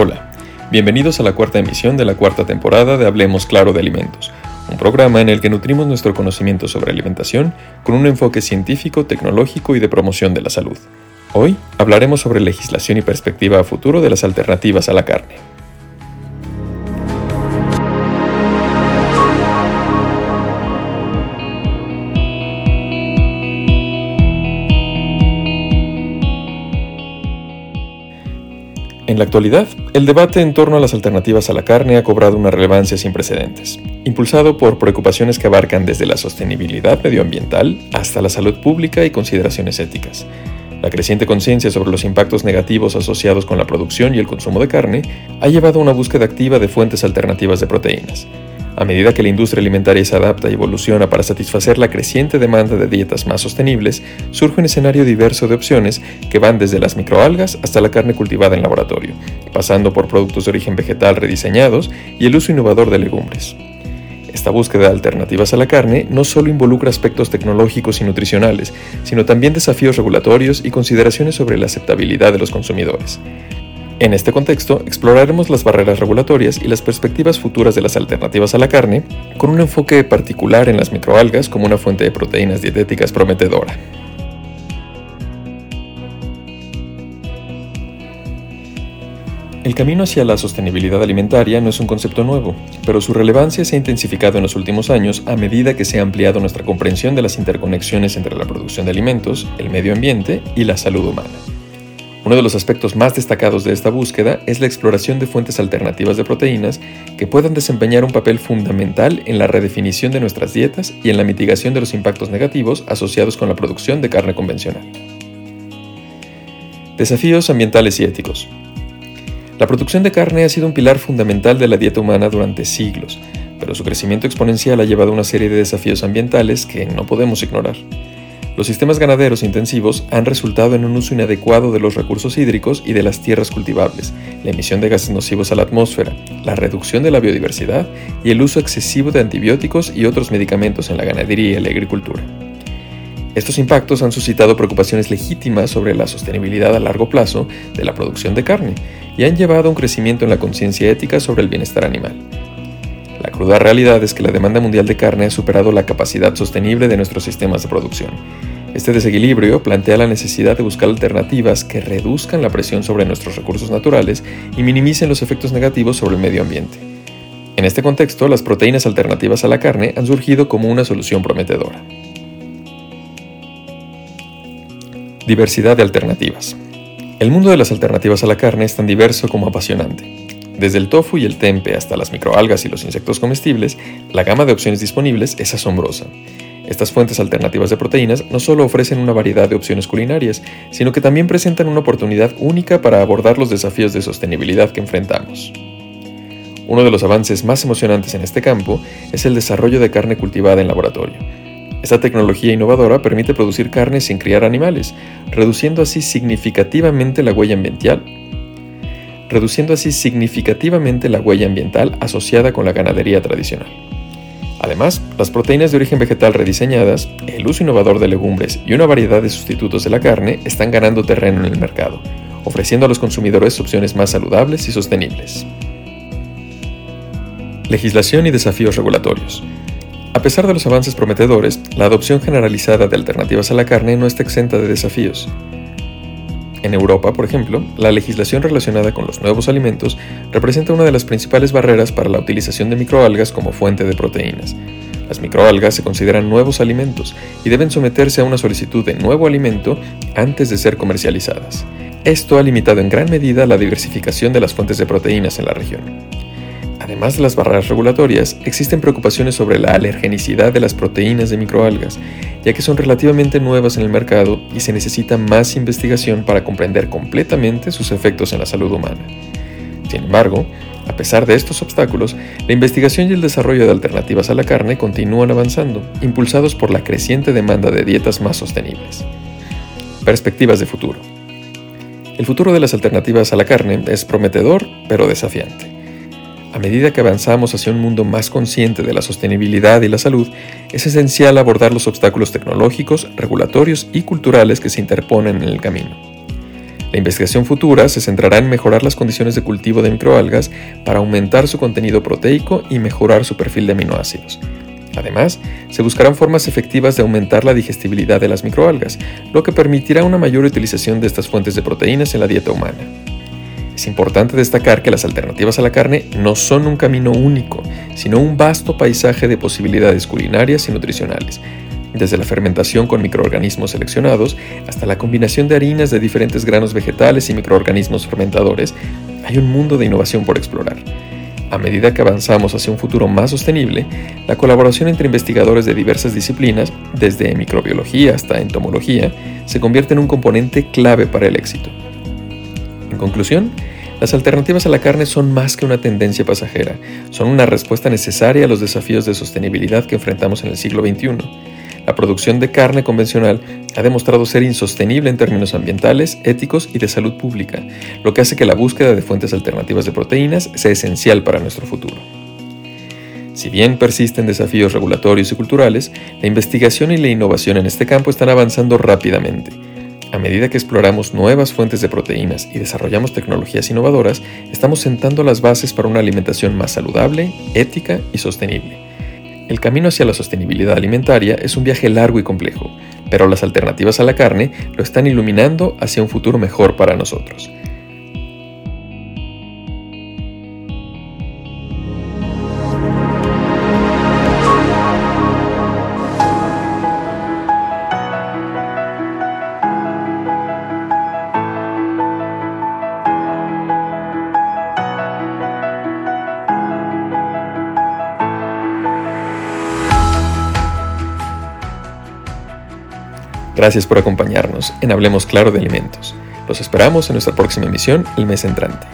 Hola, bienvenidos a la cuarta emisión de la cuarta temporada de Hablemos Claro de Alimentos, un programa en el que nutrimos nuestro conocimiento sobre alimentación con un enfoque científico, tecnológico y de promoción de la salud. Hoy hablaremos sobre legislación y perspectiva a futuro de las alternativas a la carne. En la actualidad, el debate en torno a las alternativas a la carne ha cobrado una relevancia sin precedentes, impulsado por preocupaciones que abarcan desde la sostenibilidad medioambiental hasta la salud pública y consideraciones éticas. La creciente conciencia sobre los impactos negativos asociados con la producción y el consumo de carne ha llevado a una búsqueda activa de fuentes alternativas de proteínas, a medida que la industria alimentaria se adapta y evoluciona para satisfacer la creciente demanda de dietas más sostenibles, surge un escenario diverso de opciones que van desde las microalgas hasta la carne cultivada en laboratorio, pasando por productos de origen vegetal rediseñados y el uso innovador de legumbres. Esta búsqueda de alternativas a la carne no solo involucra aspectos tecnológicos y nutricionales, sino también desafíos regulatorios y consideraciones sobre la aceptabilidad de los consumidores. En este contexto, exploraremos las barreras regulatorias y las perspectivas futuras de las alternativas a la carne, con un enfoque particular en las microalgas como una fuente de proteínas dietéticas prometedora. El camino hacia la sostenibilidad alimentaria no es un concepto nuevo, pero su relevancia se ha intensificado en los últimos años a medida que se ha ampliado nuestra comprensión de las interconexiones entre la producción de alimentos, el medio ambiente y la salud humana. Uno de los aspectos más destacados de esta búsqueda es la exploración de fuentes alternativas de proteínas que puedan desempeñar un papel fundamental en la redefinición de nuestras dietas y en la mitigación de los impactos negativos asociados con la producción de carne convencional. Desafíos ambientales y éticos. La producción de carne ha sido un pilar fundamental de la dieta humana durante siglos, pero su crecimiento exponencial ha llevado a una serie de desafíos ambientales que no podemos ignorar. Los sistemas ganaderos intensivos han resultado en un uso inadecuado de los recursos hídricos y de las tierras cultivables, la emisión de gases nocivos a la atmósfera, la reducción de la biodiversidad y el uso excesivo de antibióticos y otros medicamentos en la ganadería y la agricultura. Estos impactos han suscitado preocupaciones legítimas sobre la sostenibilidad a largo plazo de la producción de carne y han llevado a un crecimiento en la conciencia ética sobre el bienestar animal. La cruda realidad es que la demanda mundial de carne ha superado la capacidad sostenible de nuestros sistemas de producción este desequilibrio plantea la necesidad de buscar alternativas que reduzcan la presión sobre nuestros recursos naturales y minimicen los efectos negativos sobre el medio ambiente. En este contexto, las proteínas alternativas a la carne han surgido como una solución prometedora. Diversidad de alternativas. El mundo de las alternativas a la carne es tan diverso como apasionante. Desde el tofu y el tempe hasta las microalgas y los insectos comestibles, la gama de opciones disponibles es asombrosa. Estas fuentes alternativas de proteínas no solo ofrecen una variedad de opciones culinarias, sino que también presentan una oportunidad única para abordar los desafíos de sostenibilidad que enfrentamos. Uno de los avances más emocionantes en este campo es el desarrollo de carne cultivada en laboratorio. Esta tecnología innovadora permite producir carne sin criar animales, reduciendo así significativamente la huella ambiental, reduciendo así significativamente la huella ambiental asociada con la ganadería tradicional. Además, las proteínas de origen vegetal rediseñadas, el uso innovador de legumbres y una variedad de sustitutos de la carne están ganando terreno en el mercado, ofreciendo a los consumidores opciones más saludables y sostenibles. Legislación y desafíos regulatorios. A pesar de los avances prometedores, la adopción generalizada de alternativas a la carne no está exenta de desafíos. En Europa, por ejemplo, la legislación relacionada con los nuevos alimentos representa una de las principales barreras para la utilización de microalgas como fuente de proteínas. Las microalgas se consideran nuevos alimentos y deben someterse a una solicitud de nuevo alimento antes de ser comercializadas. Esto ha limitado en gran medida la diversificación de las fuentes de proteínas en la región. Además de las barreras regulatorias, existen preocupaciones sobre la alergenicidad de las proteínas de microalgas, ya que son relativamente nuevas en el mercado y se necesita más investigación para comprender completamente sus efectos en la salud humana. Sin embargo, a pesar de estos obstáculos, la investigación y el desarrollo de alternativas a la carne continúan avanzando, impulsados por la creciente demanda de dietas más sostenibles. Perspectivas de futuro. El futuro de las alternativas a la carne es prometedor, pero desafiante. A medida que avanzamos hacia un mundo más consciente de la sostenibilidad y la salud, es esencial abordar los obstáculos tecnológicos, regulatorios y culturales que se interponen en el camino. La investigación futura se centrará en mejorar las condiciones de cultivo de microalgas para aumentar su contenido proteico y mejorar su perfil de aminoácidos. Además, se buscarán formas efectivas de aumentar la digestibilidad de las microalgas, lo que permitirá una mayor utilización de estas fuentes de proteínas en la dieta humana. Es importante destacar que las alternativas a la carne no son un camino único, sino un vasto paisaje de posibilidades culinarias y nutricionales, desde la fermentación con microorganismos seleccionados hasta la combinación de harinas de diferentes granos vegetales y microorganismos fermentadores, hay un mundo de innovación por explorar. A medida que avanzamos hacia un futuro más sostenible, la colaboración entre investigadores de diversas disciplinas, desde microbiología hasta entomología, se convierte en un componente clave para el éxito. Conclusión, las alternativas a la carne son más que una tendencia pasajera, son una respuesta necesaria a los desafíos de sostenibilidad que enfrentamos en el siglo XXI. La producción de carne convencional ha demostrado ser insostenible en términos ambientales, éticos y de salud pública, lo que hace que la búsqueda de fuentes alternativas de proteínas sea esencial para nuestro futuro. Si bien persisten desafíos regulatorios y culturales, la investigación y la innovación en este campo están avanzando rápidamente. A medida que exploramos nuevas fuentes de proteínas y desarrollamos tecnologías innovadoras, estamos sentando las bases para una alimentación más saludable, ética y sostenible. El camino hacia la sostenibilidad alimentaria es un viaje largo y complejo, pero las alternativas a la carne lo están iluminando hacia un futuro mejor para nosotros. Gracias por acompañarnos en Hablemos Claro de Alimentos. Los esperamos en nuestra próxima emisión el mes entrante.